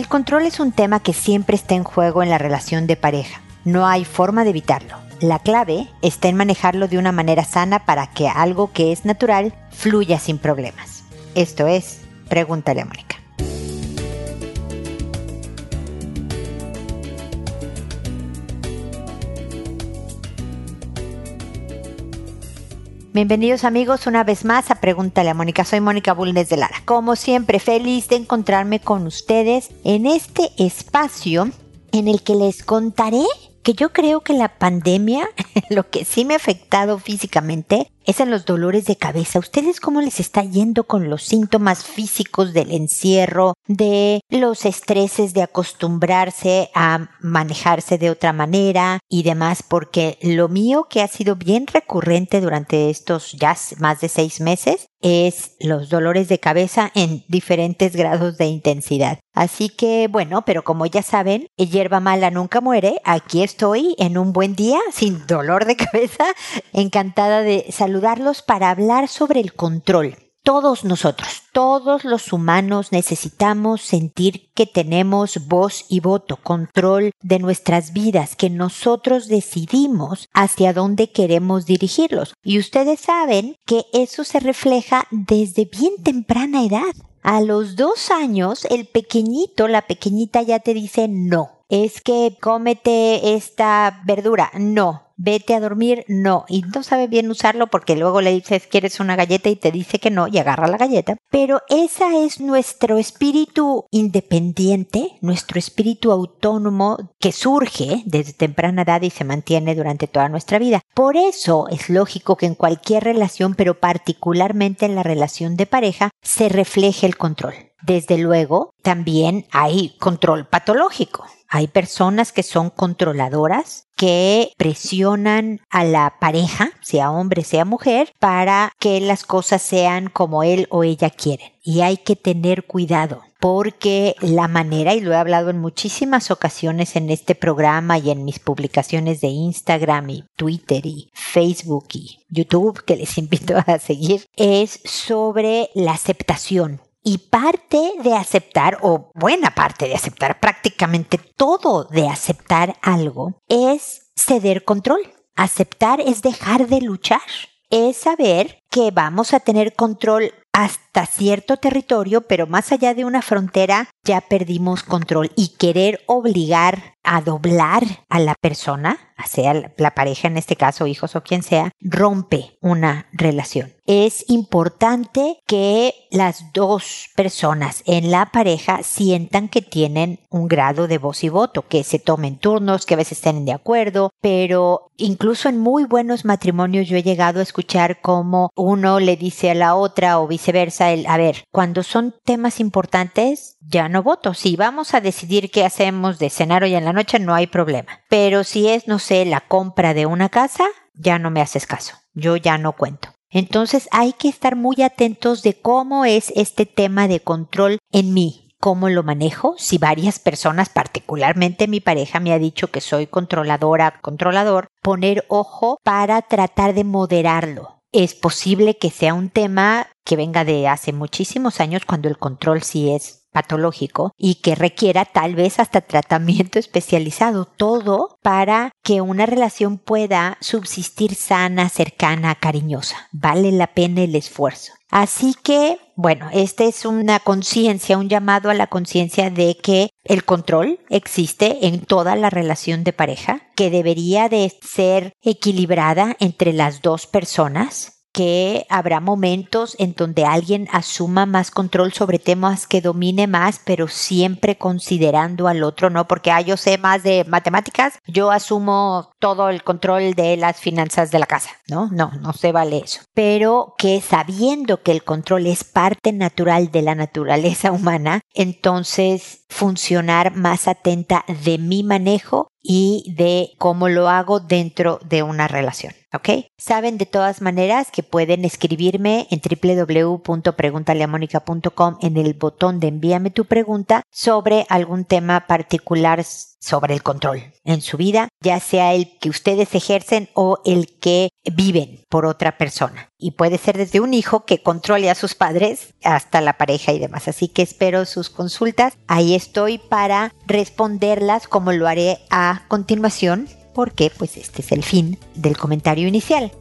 El control es un tema que siempre está en juego en la relación de pareja. No hay forma de evitarlo. La clave está en manejarlo de una manera sana para que algo que es natural fluya sin problemas. Esto es, pregúntale a Mónica. Bienvenidos amigos una vez más a Pregúntale a Mónica. Soy Mónica Bulnes de Lara. Como siempre, feliz de encontrarme con ustedes en este espacio en el que les contaré que yo creo que la pandemia, lo que sí me ha afectado físicamente, es en los dolores de cabeza. ¿Ustedes cómo les está yendo con los síntomas físicos del encierro, de los estreses de acostumbrarse a manejarse de otra manera y demás? Porque lo mío que ha sido bien recurrente durante estos ya más de seis meses es los dolores de cabeza en diferentes grados de intensidad. Así que bueno, pero como ya saben, hierba mala nunca muere. Aquí estoy en un buen día, sin dolor de cabeza, encantada de saludarlos para hablar sobre el control. Todos nosotros, todos los humanos necesitamos sentir que tenemos voz y voto, control de nuestras vidas, que nosotros decidimos hacia dónde queremos dirigirlos. Y ustedes saben que eso se refleja desde bien temprana edad. A los dos años, el pequeñito, la pequeñita ya te dice no. Es que cómete esta verdura. No vete a dormir, no. Y no sabe bien usarlo porque luego le dices, quieres una galleta y te dice que no y agarra la galleta. Pero esa es nuestro espíritu independiente, nuestro espíritu autónomo que surge desde temprana edad y se mantiene durante toda nuestra vida. Por eso es lógico que en cualquier relación, pero particularmente en la relación de pareja, se refleje el control. Desde luego, también hay control patológico. Hay personas que son controladoras, que presionan a la pareja, sea hombre, sea mujer, para que las cosas sean como él o ella quieren. Y hay que tener cuidado porque la manera, y lo he hablado en muchísimas ocasiones en este programa y en mis publicaciones de Instagram y Twitter y Facebook y YouTube, que les invito a seguir, es sobre la aceptación y parte de aceptar, o buena parte de aceptar, prácticamente todo de aceptar algo, es ceder control. Aceptar es dejar de luchar. Es saber que vamos a tener control hasta cierto territorio, pero más allá de una frontera ya perdimos control y querer obligar a doblar a la persona, sea la pareja en este caso, hijos o quien sea, rompe una relación. Es importante que las dos personas en la pareja sientan que tienen un grado de voz y voto, que se tomen turnos, que a veces estén de acuerdo, pero incluso en muy buenos matrimonios yo he llegado a escuchar cómo uno le dice a la otra o viceversa, el, a ver, cuando son temas importantes, ya no voto. Si vamos a decidir qué hacemos de cenar hoy en la noche, no hay problema. Pero si es, no sé, la compra de una casa, ya no me haces caso. Yo ya no cuento. Entonces hay que estar muy atentos de cómo es este tema de control en mí, cómo lo manejo. Si varias personas, particularmente mi pareja, me ha dicho que soy controladora, controlador, poner ojo para tratar de moderarlo es posible que sea un tema que venga de hace muchísimos años cuando el control sí es patológico y que requiera tal vez hasta tratamiento especializado, todo para que una relación pueda subsistir sana, cercana, cariñosa. Vale la pena el esfuerzo. Así que, bueno, esta es una conciencia, un llamado a la conciencia de que el control existe en toda la relación de pareja, que debería de ser equilibrada entre las dos personas, que habrá momentos en donde alguien asuma más control sobre temas que domine más, pero siempre considerando al otro, no porque ah, yo sé más de matemáticas, yo asumo todo el control de las finanzas de la casa, ¿no? No, no se vale eso. Pero que sabiendo que el control es parte natural de la naturaleza humana, entonces funcionar más atenta de mi manejo y de cómo lo hago dentro de una relación. ¿Ok? Saben de todas maneras que pueden escribirme en www.preguntaleamónica.com en el botón de envíame tu pregunta sobre algún tema particular sobre el control en su vida, ya sea el que ustedes ejercen o el que viven por otra persona. Y puede ser desde un hijo que controle a sus padres hasta la pareja y demás. Así que espero sus consultas. Ahí estoy para responderlas como lo haré a continuación porque pues este es el fin del comentario inicial.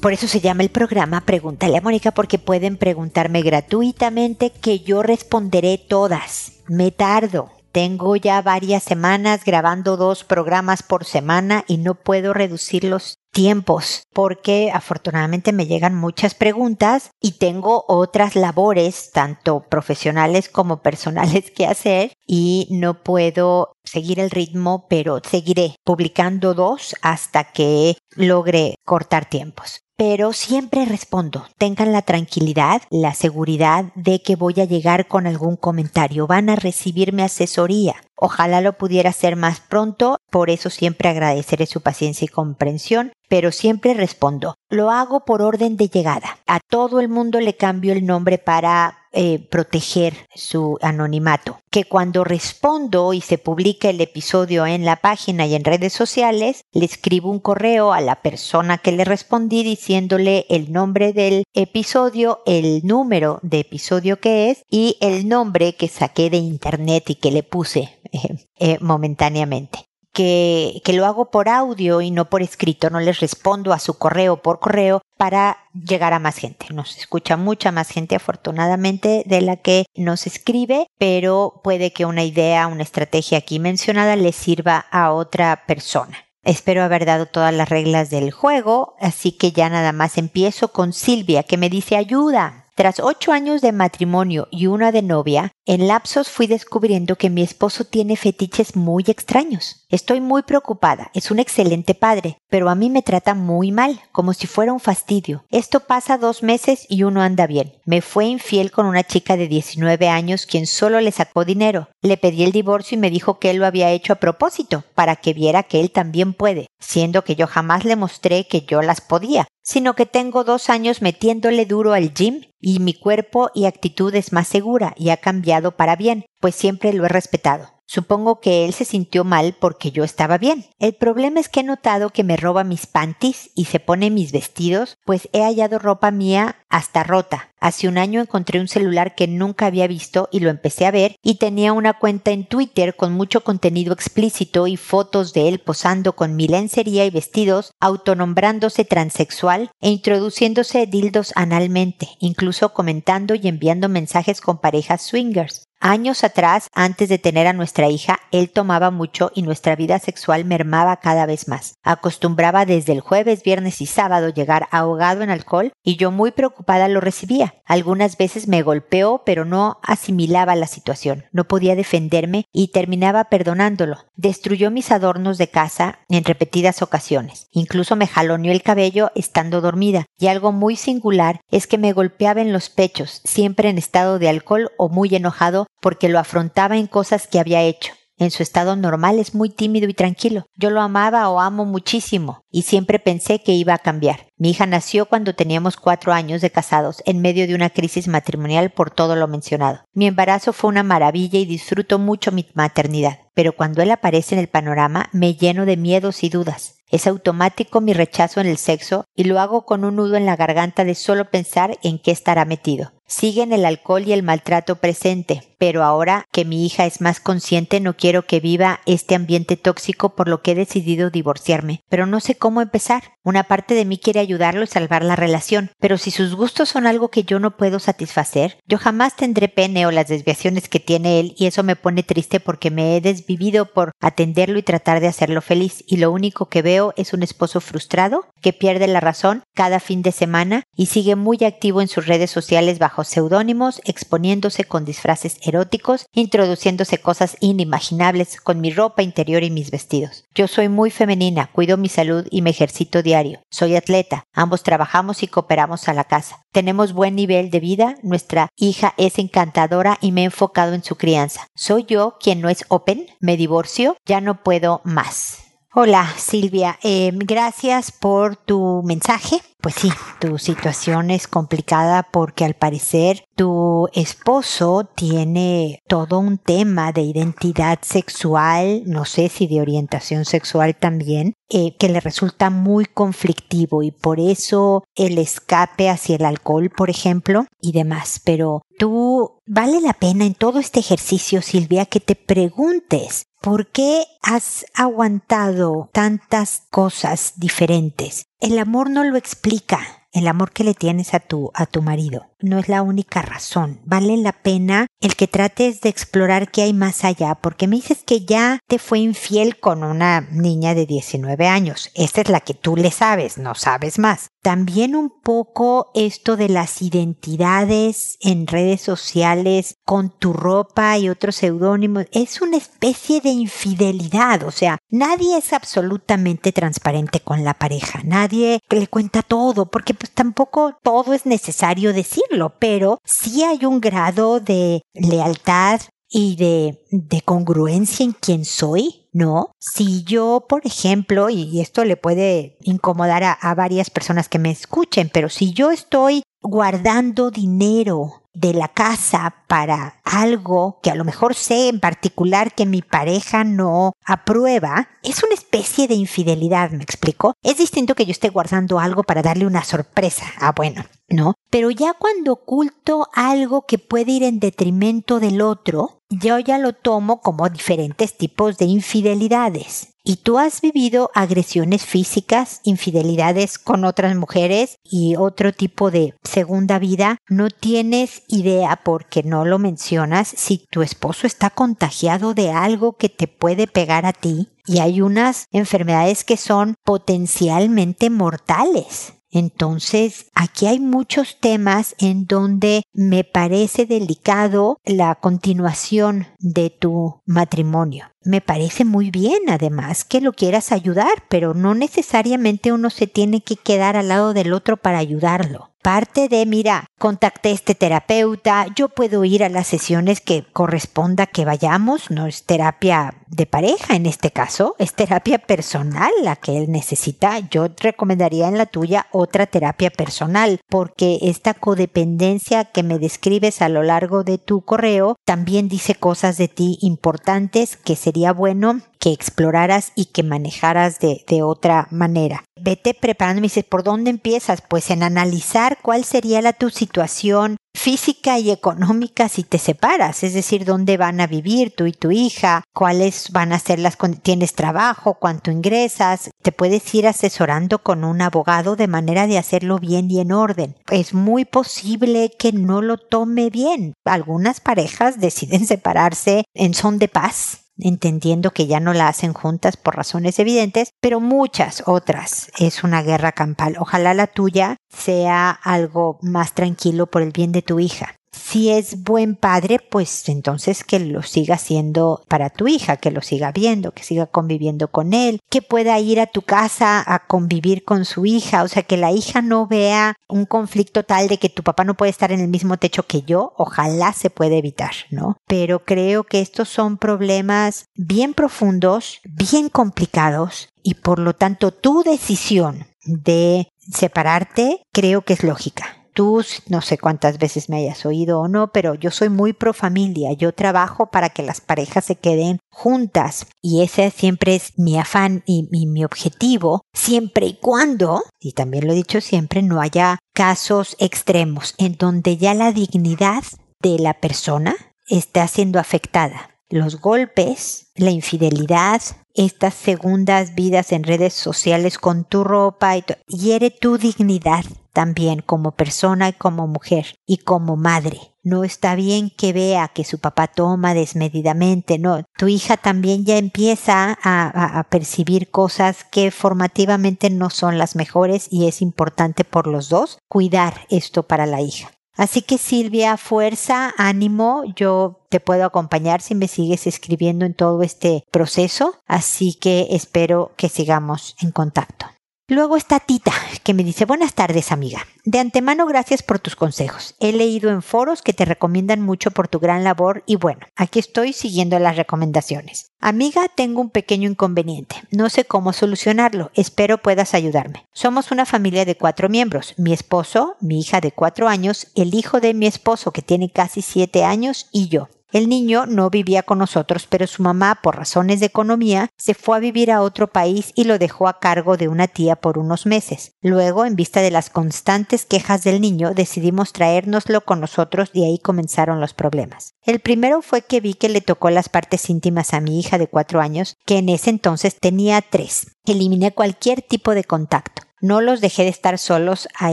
Por eso se llama el programa Pregúntale a Mónica porque pueden preguntarme gratuitamente que yo responderé todas. Me tardo. Tengo ya varias semanas grabando dos programas por semana y no puedo reducir los tiempos porque afortunadamente me llegan muchas preguntas y tengo otras labores tanto profesionales como personales que hacer y no puedo seguir el ritmo pero seguiré publicando dos hasta que logre cortar tiempos pero siempre respondo. Tengan la tranquilidad, la seguridad de que voy a llegar con algún comentario. Van a recibirme asesoría. Ojalá lo pudiera hacer más pronto, por eso siempre agradeceré su paciencia y comprensión, pero siempre respondo. Lo hago por orden de llegada. A todo el mundo le cambio el nombre para eh, proteger su anonimato. Que cuando respondo y se publica el episodio en la página y en redes sociales, le escribo un correo a la persona que le respondí diciéndole el nombre del episodio, el número de episodio que es y el nombre que saqué de internet y que le puse eh, momentáneamente que, que, lo hago por audio y no por escrito, no les respondo a su correo por correo para llegar a más gente. Nos escucha mucha más gente afortunadamente de la que nos escribe, pero puede que una idea, una estrategia aquí mencionada le sirva a otra persona. Espero haber dado todas las reglas del juego, así que ya nada más empiezo con Silvia, que me dice ayuda. Tras ocho años de matrimonio y una de novia, en lapsos fui descubriendo que mi esposo tiene fetiches muy extraños. Estoy muy preocupada, es un excelente padre, pero a mí me trata muy mal, como si fuera un fastidio. Esto pasa dos meses y uno anda bien. Me fue infiel con una chica de 19 años quien solo le sacó dinero. Le pedí el divorcio y me dijo que él lo había hecho a propósito, para que viera que él también puede, siendo que yo jamás le mostré que yo las podía, sino que tengo dos años metiéndole duro al gym y mi cuerpo y actitud es más segura y ha cambiado para bien, pues siempre lo he respetado. Supongo que él se sintió mal porque yo estaba bien. El problema es que he notado que me roba mis panties y se pone mis vestidos, pues he hallado ropa mía hasta rota. Hace un año encontré un celular que nunca había visto y lo empecé a ver y tenía una cuenta en Twitter con mucho contenido explícito y fotos de él posando con mi lencería y vestidos, autonombrándose transexual e introduciéndose dildos analmente, incluso comentando y enviando mensajes con parejas swingers. Años atrás, antes de tener a nuestra hija, él tomaba mucho y nuestra vida sexual mermaba cada vez más. Acostumbraba desde el jueves, viernes y sábado llegar ahogado en alcohol y yo muy preocupada lo recibía. Algunas veces me golpeó, pero no asimilaba la situación. No podía defenderme y terminaba perdonándolo. Destruyó mis adornos de casa en repetidas ocasiones. Incluso me jaloneó el cabello estando dormida. Y algo muy singular es que me golpeaba en los pechos, siempre en estado de alcohol o muy enojado porque lo afrontaba en cosas que había hecho. En su estado normal es muy tímido y tranquilo. Yo lo amaba o amo muchísimo y siempre pensé que iba a cambiar. Mi hija nació cuando teníamos cuatro años de casados, en medio de una crisis matrimonial por todo lo mencionado. Mi embarazo fue una maravilla y disfruto mucho mi maternidad, pero cuando él aparece en el panorama me lleno de miedos y dudas. Es automático mi rechazo en el sexo y lo hago con un nudo en la garganta de solo pensar en qué estará metido. Siguen el alcohol y el maltrato presente, pero ahora que mi hija es más consciente no quiero que viva este ambiente tóxico por lo que he decidido divorciarme, pero no sé cómo empezar. Una parte de mí quiere ayudarlo y salvar la relación, pero si sus gustos son algo que yo no puedo satisfacer, yo jamás tendré pene o las desviaciones que tiene él y eso me pone triste porque me he desvivido por atenderlo y tratar de hacerlo feliz y lo único que veo es un esposo frustrado que pierde la razón cada fin de semana y sigue muy activo en sus redes sociales bajo seudónimos, exponiéndose con disfraces eróticos, introduciéndose cosas inimaginables con mi ropa interior y mis vestidos. Yo soy muy femenina, cuido mi salud y me ejercito diario. Soy atleta, ambos trabajamos y cooperamos a la casa. Tenemos buen nivel de vida, nuestra hija es encantadora y me he enfocado en su crianza. ¿Soy yo quien no es open? ¿Me divorcio? Ya no puedo más. Hola Silvia, eh, gracias por tu mensaje. Pues sí, tu situación es complicada porque al parecer tu esposo tiene todo un tema de identidad sexual, no sé si de orientación sexual también, eh, que le resulta muy conflictivo y por eso el escape hacia el alcohol, por ejemplo, y demás. Pero tú, vale la pena en todo este ejercicio, Silvia, que te preguntes ¿Por qué has aguantado tantas cosas diferentes? El amor no lo explica, el amor que le tienes a tu, a tu marido no es la única razón. Vale la pena el que trates de explorar qué hay más allá, porque me dices que ya te fue infiel con una niña de 19 años. Esta es la que tú le sabes, no sabes más. También un poco esto de las identidades en redes sociales con tu ropa y otros seudónimos es una especie de infidelidad, o sea, nadie es absolutamente transparente con la pareja, nadie le cuenta todo, porque pues tampoco todo es necesario decir pero sí hay un grado de lealtad y de, de congruencia en quien soy, ¿no? Si yo, por ejemplo, y esto le puede incomodar a, a varias personas que me escuchen, pero si yo estoy guardando dinero de la casa para algo que a lo mejor sé en particular que mi pareja no aprueba, es una especie de infidelidad, ¿me explico? Es distinto que yo esté guardando algo para darle una sorpresa. Ah, bueno, ¿no? Pero ya cuando oculto algo que puede ir en detrimento del otro, yo ya lo tomo como diferentes tipos de infidelidades. Y tú has vivido agresiones físicas, infidelidades con otras mujeres y otro tipo de segunda vida. No tienes idea porque no lo mencionas si tu esposo está contagiado de algo que te puede pegar a ti. Y hay unas enfermedades que son potencialmente mortales. Entonces, aquí hay muchos temas en donde me parece delicado la continuación de tu matrimonio. Me parece muy bien, además, que lo quieras ayudar, pero no necesariamente uno se tiene que quedar al lado del otro para ayudarlo parte de, mira, contacté a este terapeuta, yo puedo ir a las sesiones que corresponda que vayamos, no es terapia de pareja en este caso, es terapia personal la que él necesita. Yo recomendaría en la tuya otra terapia personal, porque esta codependencia que me describes a lo largo de tu correo también dice cosas de ti importantes que sería bueno que exploraras y que manejaras de, otra manera. Vete preparando, me dices, ¿por dónde empiezas? Pues en analizar cuál sería la tu situación física y económica si te separas, es decir, dónde van a vivir tú y tu hija, cuáles van a ser las tienes trabajo, cuánto ingresas, te puedes ir asesorando con un abogado de manera de hacerlo bien y en orden. Es muy posible que no lo tome bien. Algunas parejas deciden separarse en son de paz entendiendo que ya no la hacen juntas por razones evidentes, pero muchas otras es una guerra campal. Ojalá la tuya sea algo más tranquilo por el bien de tu hija si es buen padre, pues entonces que lo siga haciendo para tu hija, que lo siga viendo, que siga conviviendo con él, que pueda ir a tu casa a convivir con su hija, o sea, que la hija no vea un conflicto tal de que tu papá no puede estar en el mismo techo que yo, ojalá se pueda evitar, ¿no? Pero creo que estos son problemas bien profundos, bien complicados y por lo tanto tu decisión de separarte creo que es lógica tú no sé cuántas veces me hayas oído o no, pero yo soy muy pro familia. Yo trabajo para que las parejas se queden juntas y ese siempre es mi afán y, mi objetivo, siempre y cuando, y también lo he dicho siempre, no haya casos extremos en donde ya la dignidad de la persona está siendo afectada. Los golpes, la infidelidad, estas segundas vidas en redes sociales con tu ropa y hiere tu dignidad también como persona y como mujer y como madre. No está bien que vea que su papá toma desmedidamente, no. Tu hija también ya empieza a, a, percibir cosas que formativamente no son las mejores y es importante por los dos cuidar esto para la hija. Así que Silvia, fuerza, ánimo, yo te puedo acompañar si me sigues escribiendo en todo este proceso, así que espero que sigamos en contacto. Luego está Tita, que me dice, buenas tardes amiga. De antemano gracias por tus consejos. He leído en foros que te recomiendan mucho por tu gran labor y bueno, aquí estoy siguiendo las recomendaciones. Amiga, tengo un pequeño inconveniente. No sé cómo solucionarlo. Espero puedas ayudarme. Somos una familia de cuatro miembros. Mi esposo, mi hija de cuatro años, el hijo de mi esposo que tiene casi siete años y yo. El niño no vivía con nosotros, pero su mamá, por razones de economía, se fue a vivir a otro país y lo dejó a cargo de una tía por unos meses. Luego, en vista de las constantes quejas del niño, decidimos traérnoslo con nosotros y ahí comenzaron los problemas. El primero fue que vi que le tocó las partes íntimas a mi hija de cuatro años, que en ese entonces tenía tres. Eliminé cualquier tipo de contacto. No los dejé de estar solos, a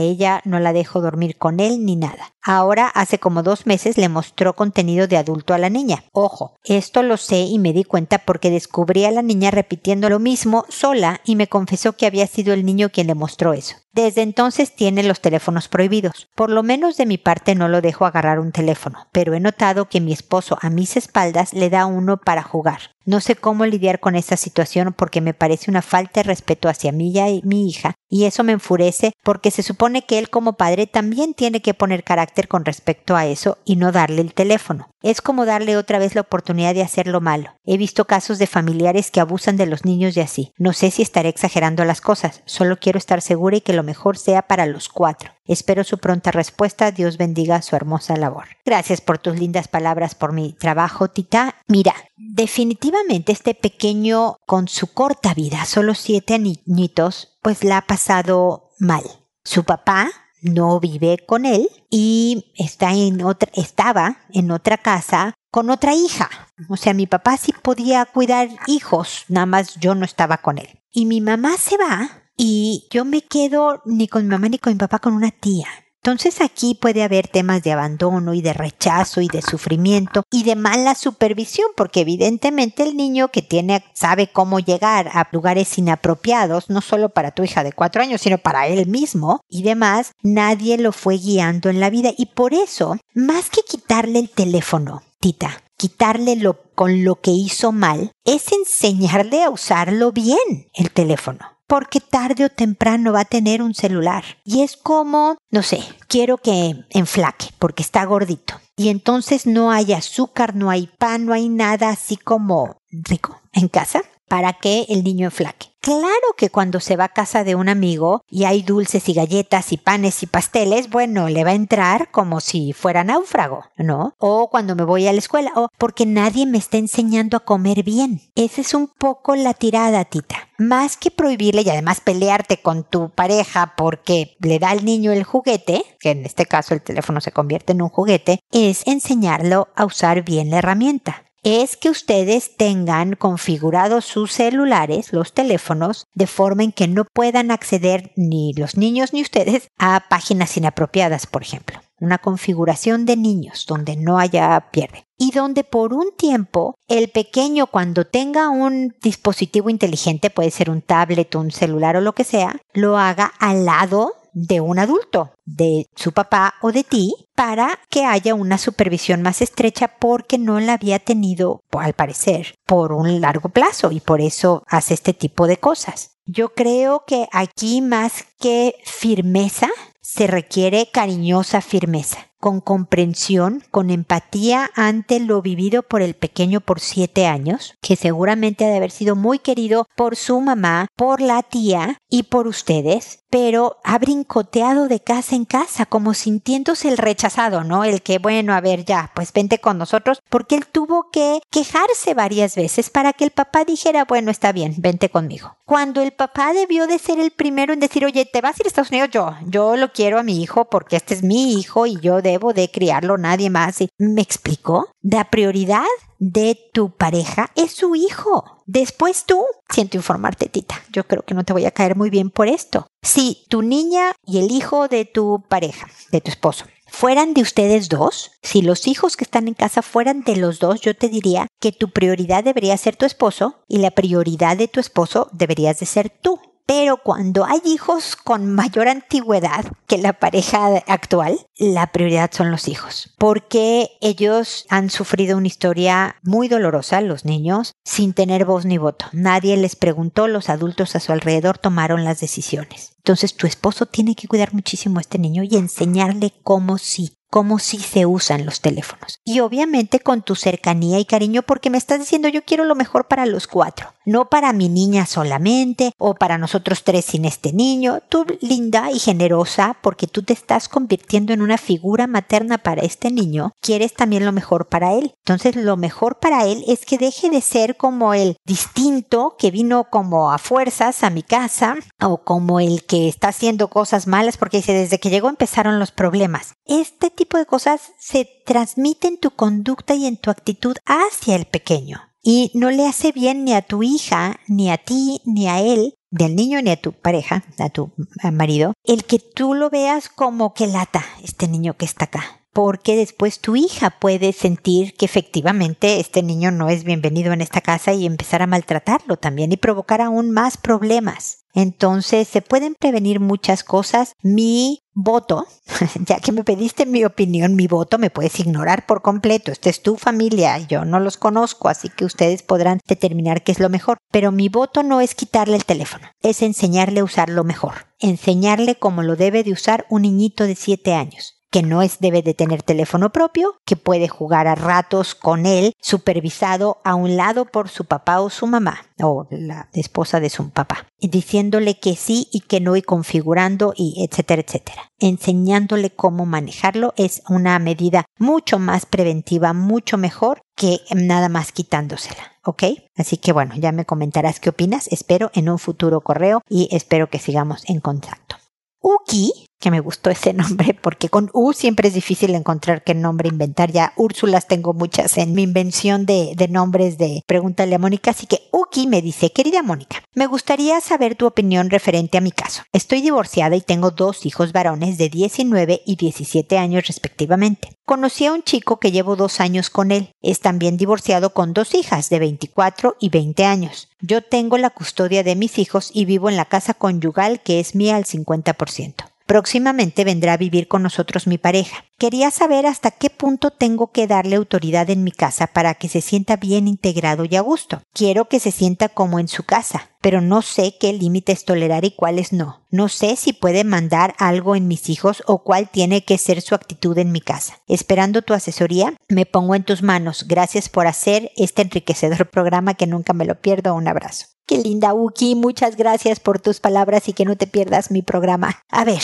ella no la dejo dormir con él ni nada. Ahora, hace como dos meses, le mostró contenido de adulto a la niña. Ojo, esto lo sé y me di cuenta porque descubrí a la niña repitiendo lo mismo sola y me confesó que había sido el niño quien le mostró eso. Desde entonces tiene los teléfonos prohibidos. Por lo menos de mi parte no lo dejo agarrar un teléfono, pero he notado que mi esposo a mis espaldas le da uno para jugar. No sé cómo lidiar con esta situación porque me parece una falta de respeto hacia mí y mi hija, y eso me enfurece porque se supone que él como padre también tiene que poner carácter con respecto a eso y no darle el teléfono. Es como darle otra vez la oportunidad de hacer lo malo. He visto casos de familiares que abusan de los niños y así. No sé si estaré exagerando las cosas, solo quiero estar segura y que lo mejor sea para los cuatro. Espero su pronta respuesta. Dios bendiga su hermosa labor. Gracias por tus lindas palabras, por mi trabajo, Tita. Mira, definitivamente este pequeño, con su corta vida, solo siete añitos, pues la ha pasado mal. Su papá no vive con él y está en otra, estaba en otra casa con otra hija. O sea, mi papá sí podía cuidar hijos, nada más yo no estaba con él. Y mi mamá se va y yo me quedo ni con mi mamá ni con mi papá con una tía. Entonces aquí puede haber temas de abandono y de rechazo y de sufrimiento y de mala supervisión, porque evidentemente el niño que tiene sabe cómo llegar a lugares inapropiados, no solo para tu hija de cuatro años, sino para él mismo y demás, nadie lo fue guiando en la vida. Y por eso, más que quitarle el teléfono, Tita, quitarle lo con lo que hizo mal, es enseñarle a usarlo bien el teléfono porque tarde o temprano va a tener un celular. Y es como, no sé, quiero que enflaque porque está gordito. Y entonces no hay azúcar, no hay pan, no hay nada así como rico en casa para que el niño enflaque. Claro que cuando se va a casa de un amigo y hay dulces y galletas y panes y pasteles, bueno, le va a entrar como si fuera náufrago, ¿no? O cuando me voy a la escuela, o porque nadie me está enseñando a comer bien. Esa es un poco la tirada, tita. Más que prohibirle y además pelearte con tu pareja porque le da al niño el juguete, que en este caso el teléfono se convierte en un juguete, es enseñarlo a usar bien la herramienta es que ustedes tengan configurados sus celulares, los teléfonos, de forma en que no puedan acceder ni los niños ni ustedes a páginas inapropiadas, por ejemplo. Una configuración de niños donde no haya pierde. Y donde por un tiempo el pequeño cuando tenga un dispositivo inteligente, puede ser un tablet, un celular o lo que sea, lo haga al lado de un adulto, de su papá o de ti, para que haya una supervisión más estrecha porque no la había tenido, al parecer, por un largo plazo y por eso hace este tipo de cosas. Yo creo que aquí más que firmeza, se requiere cariñosa firmeza con comprensión, con empatía ante lo vivido por el pequeño por siete años, que seguramente ha de haber sido muy querido por su mamá, por la tía y por ustedes, pero ha brincoteado de casa en casa, como sintiéndose el rechazado, ¿no? El que, bueno, a ver, ya, pues vente con nosotros, porque él tuvo que quejarse varias veces para que el papá dijera, bueno, está bien, vente conmigo. Cuando el papá debió de ser el primero en decir, oye, te vas a ir a Estados Unidos, yo, yo lo quiero a mi hijo porque este es mi hijo y yo debo de criarlo, nadie más. ¿Me explicó? La prioridad de tu pareja es su hijo. Después tú, siento informarte, Tita, yo creo que no te voy a caer muy bien por esto. Si tu niña y el hijo de tu pareja, de tu esposo, fueran de ustedes dos, si los hijos que están en casa fueran de los dos, yo te diría que tu prioridad debería ser tu esposo y la prioridad de tu esposo deberías de ser tú Pero cuando hay hijos con mayor antigüedad que la pareja actual, la prioridad son los hijos, porque ellos han sufrido una historia muy dolorosa, los niños, sin tener voz ni voto. Nadie les preguntó, los adultos a su alrededor tomaron las decisiones. Entonces tu esposo tiene que cuidar muchísimo a este niño y enseñarle cómo sí cómo si se usan los teléfonos. Y obviamente con tu cercanía y cariño porque me estás diciendo yo quiero lo mejor para los cuatro, no para mi niña solamente o para nosotros tres sin este niño. Tú linda y generosa porque tú te estás convirtiendo en una figura materna para este niño, quieres también lo mejor para él. Entonces lo mejor para él es que deje de ser como el distinto que vino como a fuerzas a mi casa o como el que está haciendo cosas malas porque dice desde que llegó empezaron los problemas. Este tipo de cosas se transmiten en tu conducta y en tu actitud hacia el pequeño. Y no le hace bien ni a tu hija, ni a ti, ni a él, del niño ni a tu pareja, a tu marido, el que tú lo veas como que lata este niño que está acá porque después tu hija puede sentir que efectivamente este niño no es bienvenido en esta casa y empezar a maltratarlo también y provocar aún más problemas. Entonces se pueden prevenir muchas cosas. Mi voto, ya que me pediste mi opinión, mi voto me puedes ignorar por completo. Esta es tu familia, yo no los conozco, así que ustedes podrán determinar qué es lo mejor. Pero mi voto no es quitarle el teléfono, es enseñarle a usarlo mejor, enseñarle cómo lo debe de usar un niñito de 7 años que no es debe de tener teléfono propio, que puede jugar a ratos con él, supervisado a un lado por su papá o su mamá, o la esposa de su papá, diciéndole que sí y que no y configurando y etcétera, etcétera. Enseñándole cómo manejarlo es una medida mucho más preventiva, mucho mejor que nada más quitándosela. ¿ok? Así que bueno, ya me comentarás qué opinas, espero en un futuro correo y espero que sigamos en contacto. Uki que me gustó ese nombre porque con U siempre es difícil encontrar qué nombre inventar. Ya Úrsulas tengo muchas en mi invención de, nombres de Pregúntale a Mónica. Así que Uki me dice, querida Mónica, me gustaría saber tu opinión referente a mi caso. Estoy divorciada y tengo dos hijos varones de 19 y 17 años respectivamente. Conocí a un chico que llevo dos años con él. Es también divorciado con dos hijas de 24 y 20 años. Yo tengo la custodia de mis hijos y vivo en la casa conyugal que es mía al 50%. Próximamente vendrá a vivir con nosotros mi pareja. Quería saber hasta qué punto tengo que darle autoridad en mi casa para que se sienta bien integrado y a gusto. Quiero que se sienta como en su casa, pero no sé qué límites tolerar y cuáles no. No sé si puede mandar algo en mis hijos o cuál tiene que ser su actitud en mi casa. Esperando tu asesoría, me pongo en tus manos. Gracias por hacer este enriquecedor programa que nunca me lo pierdo. Un abrazo. Qué linda, Uki. Muchas gracias por tus palabras y que no te pierdas mi programa. A ver,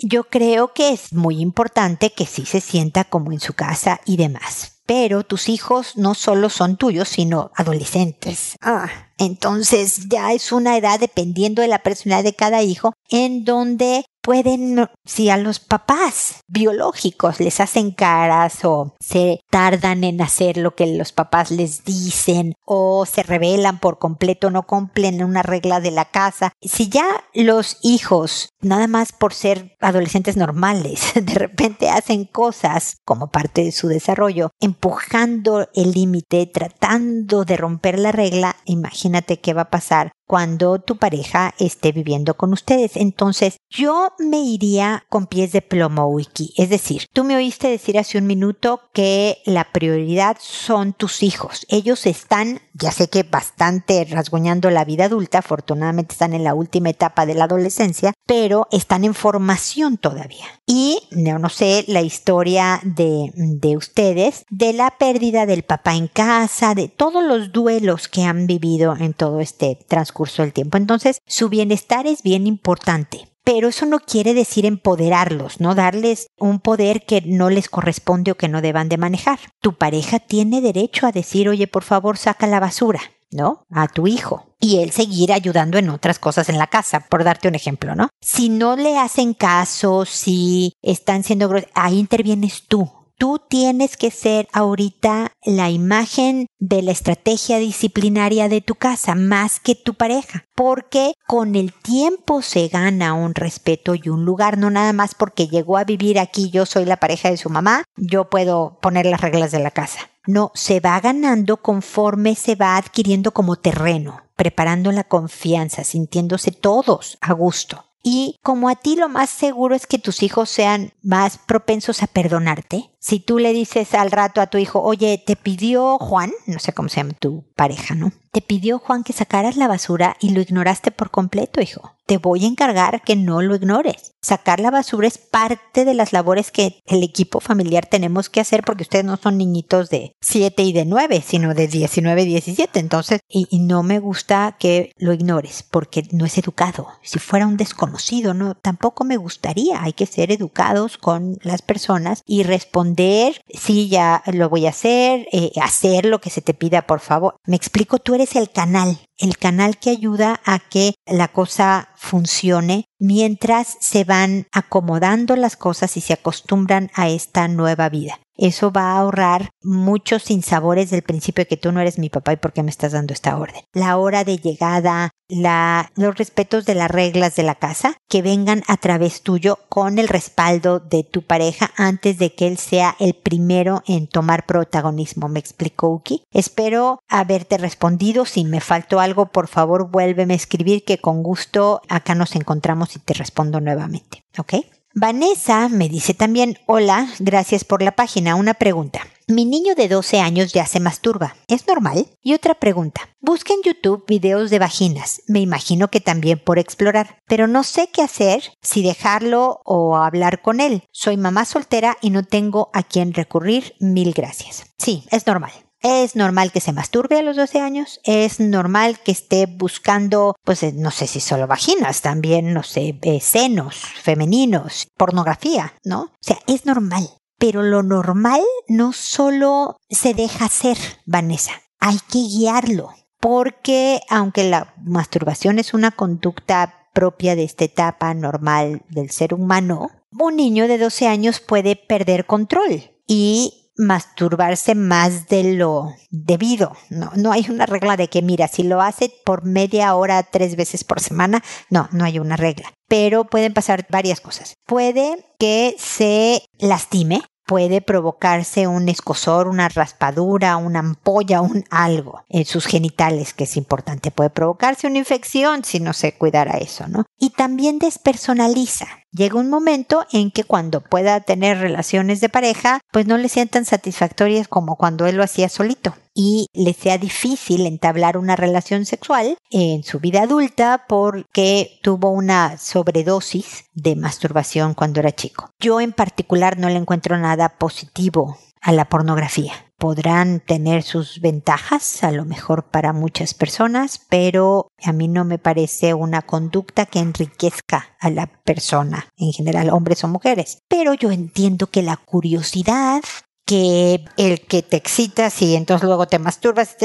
yo creo que es muy importante que sí se sienta como en su casa y demás. Pero tus hijos no solo son tuyos, sino adolescentes. Ah, entonces ya es una edad, dependiendo de la personalidad de cada hijo, en donde pueden, si a los papás biológicos les hacen caras o se tardan en hacer lo que los papás les dicen o se rebelan por completo, no cumplen una regla de la casa, si ya los hijos, nada más por ser adolescentes normales, de repente hacen cosas como parte de su desarrollo, empujando el límite, tratando de romper la regla, imagínate qué va a pasar cuando tu pareja esté viviendo con ustedes. Entonces, yo me iría con pies de plomo, Wiki. Es decir, tú me oíste decir hace un minuto que la prioridad son tus hijos. Ellos están, ya sé que bastante rasguñando la vida adulta, afortunadamente están en la última etapa de la adolescencia, pero están en formación todavía. Y no, no sé la historia de, de ustedes, de la pérdida del papá en casa, de todos los duelos que han vivido en todo este transcurso curso del tiempo. Entonces, su bienestar es bien importante. Pero eso no quiere decir empoderarlos, no darles un poder que no les corresponde o que no deban de manejar. Tu pareja tiene derecho a decir, oye, por favor, saca la basura, ¿no? A tu hijo. Y él seguir ayudando en otras cosas en la casa, por darte un ejemplo, ¿no? Si no le hacen caso, si están siendo ahí intervienes tú tú tienes que ser ahorita la imagen de la estrategia disciplinaria de tu casa más que tu pareja, porque con el tiempo se gana un respeto y un lugar, no nada más porque llegó a vivir aquí, yo soy la pareja de su mamá, yo puedo poner las reglas de la casa. No, se va ganando conforme se va adquiriendo como terreno preparando la confianza, sintiéndose todos a gusto. Y como a ti lo más seguro es que tus hijos sean más propensos a perdonarte, si tú le dices al rato a tu hijo, oye, te pidió Juan, no sé cómo se llama tu pareja, ¿no? Te pidió Juan que sacaras la basura y lo ignoraste por completo, hijo. Te voy a encargar que no lo ignores. Sacar la basura es parte de las labores que el equipo familiar tenemos que hacer porque ustedes no son niñitos de 7 y de 9, sino de 19 y 17. Entonces, y, y no me gusta que lo ignores porque no es educado. Si fuera un desconocido, no, tampoco me gustaría. Hay que ser educados con las personas y responder sí, ya lo voy a hacer, eh, hacer lo que se te pida, por favor. Me explico, tú eres el canal, el canal que ayuda a que la cosa funcione mientras se van acomodando las cosas y se acostumbran a esta nueva vida. Eso va a ahorrar muchos sinsabores del principio de que tú no eres mi papá y por qué me estás dando esta orden. La hora de llegada, la, los respetos de las reglas de la casa, que vengan a través tuyo con el respaldo de tu pareja antes de que él sea el primero en tomar protagonismo. ¿Me explicó Uki? Espero haberte respondido. Si me faltó algo, por favor, vuélveme a escribir que con gusto acá nos encontramos y te respondo nuevamente. ¿Ok? Vanessa me dice también, hola, gracias por la página. Una pregunta. Mi niño de 12 años ya se masturba. ¿Es normal? Y otra pregunta. Busca en YouTube videos de vaginas. Me imagino que también por explorar. Pero no sé qué hacer, si dejarlo o hablar con él. Soy mamá soltera y no tengo a quién recurrir. Mil gracias. Sí, es normal. Es normal que se masturbe a los 12 años, es normal que esté buscando, pues eh, no sé si solo vaginas, también, no sé, eh, senos femeninos, pornografía, ¿no? O sea, es normal. Pero lo normal no solo se deja hacer, Vanessa, hay que guiarlo. Porque aunque la masturbación es una conducta propia de esta etapa normal del ser humano, un niño de 12 años puede perder control y masturbarse más de lo debido. No, no hay una regla de que, mira, si lo hace por media hora tres veces por semana, no, no hay una regla. Pero pueden pasar varias cosas. Puede que se lastime, puede provocarse un escosor, una raspadura, una ampolla, un algo en sus genitales, que es importante. Puede provocarse una infección si no se cuidara eso, ¿no? Y también despersonaliza. Llega un momento en que cuando pueda tener relaciones de pareja, pues no le sientan satisfactorias como cuando él lo hacía solito y le sea difícil entablar una relación sexual en su vida adulta porque tuvo una sobredosis de masturbación cuando era chico. Yo en particular no le encuentro nada positivo a la pornografía. Podrán tener sus ventajas, a lo mejor para muchas personas, pero a mí no me parece una conducta que enriquezca a la persona, en general hombres o mujeres. Pero yo entiendo que la curiosidad que el que te excitas y entonces luego te masturbas,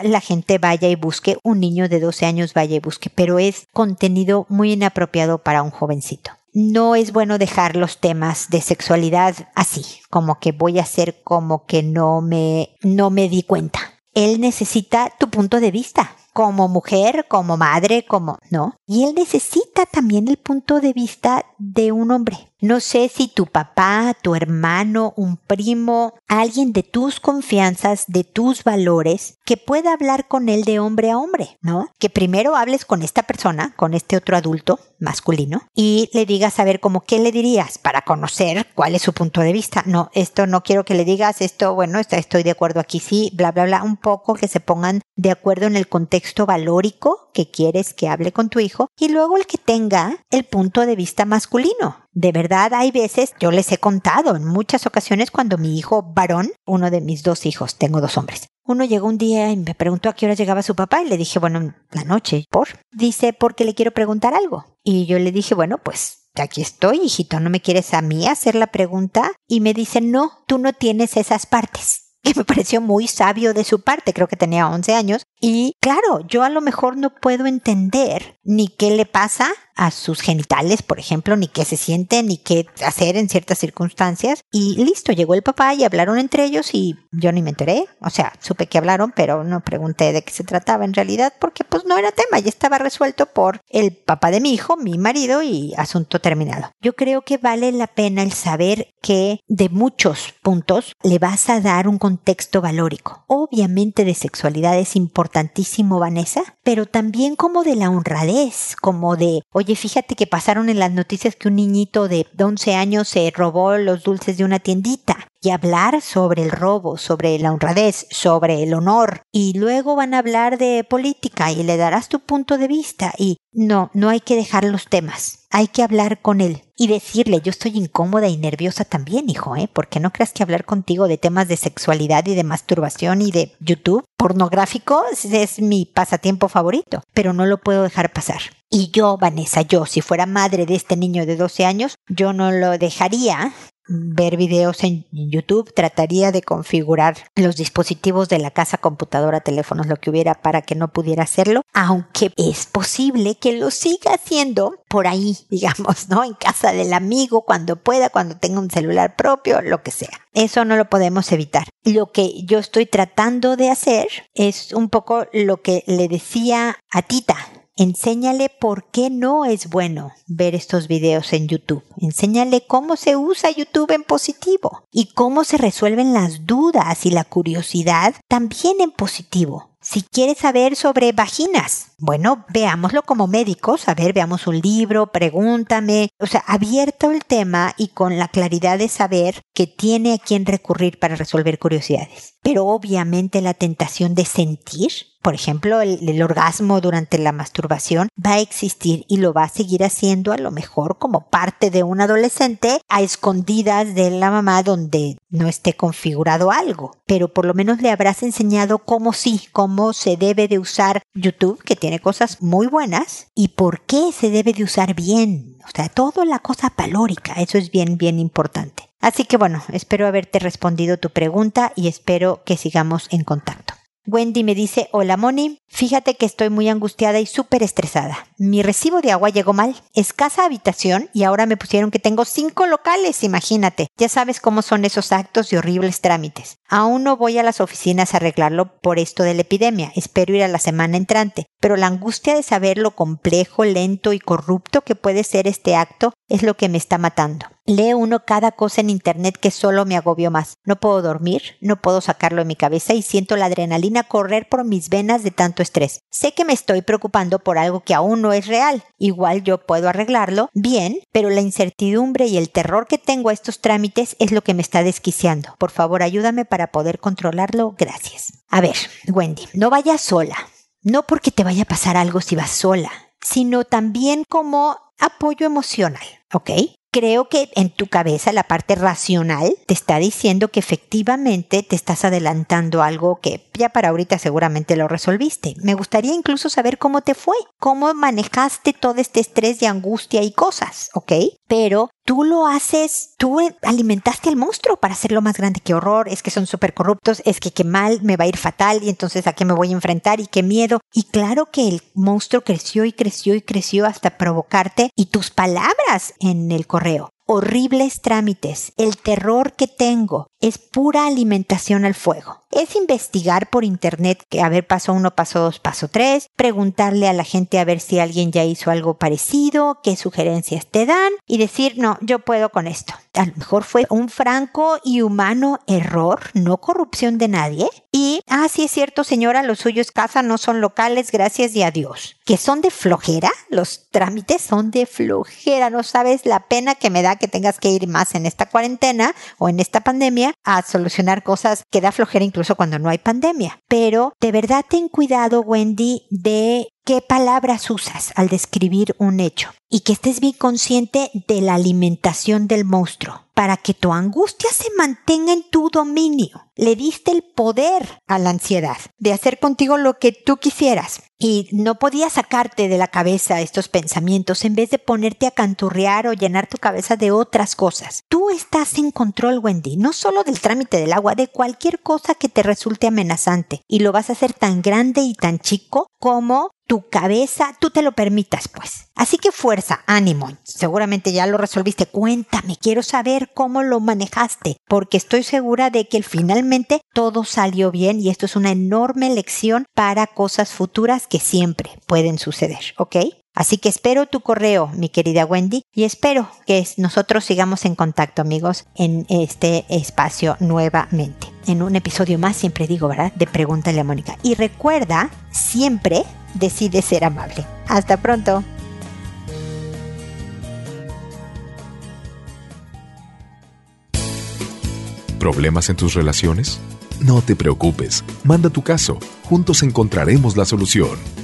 la gente vaya y busque, un niño de 12 años vaya y busque, pero es contenido muy inapropiado para un jovencito. No es bueno dejar los temas de sexualidad así, como que voy a hacer como que no me, no me di cuenta. Él necesita tu punto de vista como mujer, como madre, como, ¿no? Y él necesita también el punto de vista de un hombre. No sé si tu papá, tu hermano, un primo, alguien de tus confianzas, de tus valores, que pueda hablar con él de hombre a hombre, ¿no? Que primero hables con esta persona, con este otro adulto masculino, y le digas a ver cómo qué le dirías para conocer cuál es su punto de vista. No, esto no quiero que le digas, esto, bueno, estoy de acuerdo aquí, sí, bla, bla, bla, un poco que se pongan de acuerdo en el contexto valórico que quieres que hable con tu hijo, y luego el que tenga el punto de vista masculino, de verdad, hay veces, yo les he contado en muchas ocasiones cuando mi hijo varón, uno de mis dos hijos, tengo dos hombres, uno llegó un día y me preguntó a qué hora llegaba su papá y le dije, bueno, la noche, ¿por? Dice, porque le quiero preguntar algo. Y yo le dije, bueno, pues aquí estoy, hijito, ¿no me quieres a mí hacer la pregunta? Y me dice, no, tú no tienes esas partes que me pareció muy sabio de su parte, creo que tenía 11 años. Y claro, yo a lo mejor no puedo entender ni qué le pasa a sus genitales, por ejemplo, ni qué se siente, ni qué hacer en ciertas circunstancias. Y listo, llegó el papá y hablaron entre ellos y yo ni me enteré. O sea, supe que hablaron, pero no pregunté de qué se trataba en realidad porque pues no era tema, ya estaba resuelto por el papá de mi hijo, mi marido y asunto terminado. Yo creo que vale la pena el saber que de muchos puntos le vas a dar un contexto valórico. Obviamente de sexualidad es importantísimo, Vanessa, pero también como de la honradez, como de, oye, fíjate que pasaron en las noticias que un niñito de 11 años se robó los dulces de una tiendita y hablar sobre el robo, sobre la honradez, sobre el honor. Y luego van a hablar de política y le darás tu punto de vista. Y no, no hay que dejar los temas. Hay que hablar con él y decirle, yo estoy incómoda y nerviosa también, hijo, ¿eh? Porque no creas que hablar contigo de temas de sexualidad y de masturbación y de YouTube pornográfico es mi pasatiempo favorito, pero no lo puedo dejar pasar. Y yo, Vanessa, yo, si fuera madre de este niño de 12 años, yo no lo dejaría ver videos en YouTube, trataría de configurar los dispositivos de la casa, computadora, teléfonos, lo que hubiera para que no pudiera hacerlo, aunque es posible que lo siga haciendo por ahí, digamos, ¿no? En casa del amigo, cuando pueda, cuando tenga un celular propio, lo que sea. Eso no lo podemos evitar. Lo que yo estoy tratando de hacer es un poco lo que le decía a Tita Enséñale por qué no es bueno ver estos videos en YouTube. Enséñale cómo se usa YouTube en positivo y cómo se resuelven las dudas y la curiosidad también en positivo. Si quieres saber sobre vaginas, bueno, veámoslo como médicos, a ver, veamos un libro, pregúntame, o sea, abierto el tema y con la claridad de saber que tiene a quién recurrir para resolver curiosidades. Pero obviamente la tentación de sentir por ejemplo, el, orgasmo durante la masturbación va a existir y lo va a seguir haciendo a lo mejor como parte de un adolescente a escondidas de la mamá donde no esté configurado algo. Pero por lo menos le habrás enseñado cómo sí, cómo se debe de usar YouTube, que tiene cosas muy buenas, y por qué se debe de usar bien. O sea, toda la cosa palórica, eso es bien, bien importante. Así que bueno, espero haberte respondido tu pregunta y espero que sigamos en contacto. Wendy me dice, hola Moni, fíjate que estoy muy angustiada y súper estresada. Mi recibo de agua llegó mal, escasa habitación y ahora me pusieron que tengo cinco locales, imagínate. Ya sabes cómo son esos actos y horribles trámites. Aún no voy a las oficinas a arreglarlo por esto de la epidemia, espero ir a la semana entrante, pero la angustia de saber lo complejo, lento y corrupto que puede ser este acto es lo que me está matando. Lee uno cada cosa en internet que solo me agobió más. No puedo dormir, no puedo sacarlo de mi cabeza y siento la adrenalina correr por mis venas de tanto estrés. Sé que me estoy preocupando por algo que aún no es real. Igual yo puedo arreglarlo bien, pero la incertidumbre y el terror que tengo a estos trámites es lo que me está desquiciando. Por favor, ayúdame para poder controlarlo. Gracias. A ver, Wendy, no vayas sola. No porque te vaya a pasar algo si vas sola, sino también como apoyo emocional, ¿ok? Creo que en tu cabeza la parte racional te está diciendo que efectivamente te estás adelantando algo que ya para ahorita seguramente lo resolviste. Me gustaría incluso saber cómo te fue, cómo manejaste todo este estrés y angustia y cosas, ¿ok? Pero tú lo haces, tú alimentaste al monstruo para hacerlo más grande. que horror, es que son súper corruptos, es que qué mal, me va a ir fatal y entonces a qué me voy a enfrentar y qué miedo. Y claro que el monstruo creció y creció y creció hasta provocarte y tus palabras en el correo horribles trámites, el terror que tengo, es pura alimentación al fuego. Es investigar por internet que a ver paso uno, paso dos, paso tres, preguntarle a la gente a ver si alguien ya hizo algo parecido, qué sugerencias te dan y decir, no, yo puedo con esto. A lo mejor fue un franco y humano error, no corrupción de nadie. Y, ah, sí es cierto, señora, los suyos casa no son locales, gracias y adiós. Que son de flojera, los trámites son de flojera, no sabes la pena que me da que tengas que ir más en esta cuarentena o en esta pandemia a solucionar cosas que da flojera incluso cuando no hay pandemia. Pero de verdad ten cuidado, Wendy, de qué palabras usas al describir un hecho y que estés bien consciente de la alimentación del monstruo para que tu angustia se mantenga en tu dominio. Le diste el poder a la ansiedad de hacer contigo lo que tú quisieras y no podías sacarte de la cabeza estos pensamientos en vez de ponerte a canturrear o llenar tu cabeza de otras cosas. Tú estás en control, Wendy, no solo del trámite del agua, de cualquier cosa que te resulte amenazante y lo vas a hacer tan grande y tan chico como tu cabeza, tú te lo permitas, pues. Así que fuerza, ánimo. Seguramente ya lo resolviste. Cuéntame, quiero saber cómo lo manejaste, porque estoy segura de que finalmente todo salió bien y esto es una enorme lección para cosas futuras que siempre pueden suceder, ¿ok? Así que espero tu correo, mi querida Wendy, y espero que nosotros sigamos en contacto, amigos, en este espacio nuevamente. en un episodio más, siempre digo, ¿verdad? De Pregúntale a Mónica. Y recuerda, siempre decide ser amable. Hasta pronto. ¿Problemas en tus relaciones? No te preocupes, manda tu caso, juntos encontraremos la solución.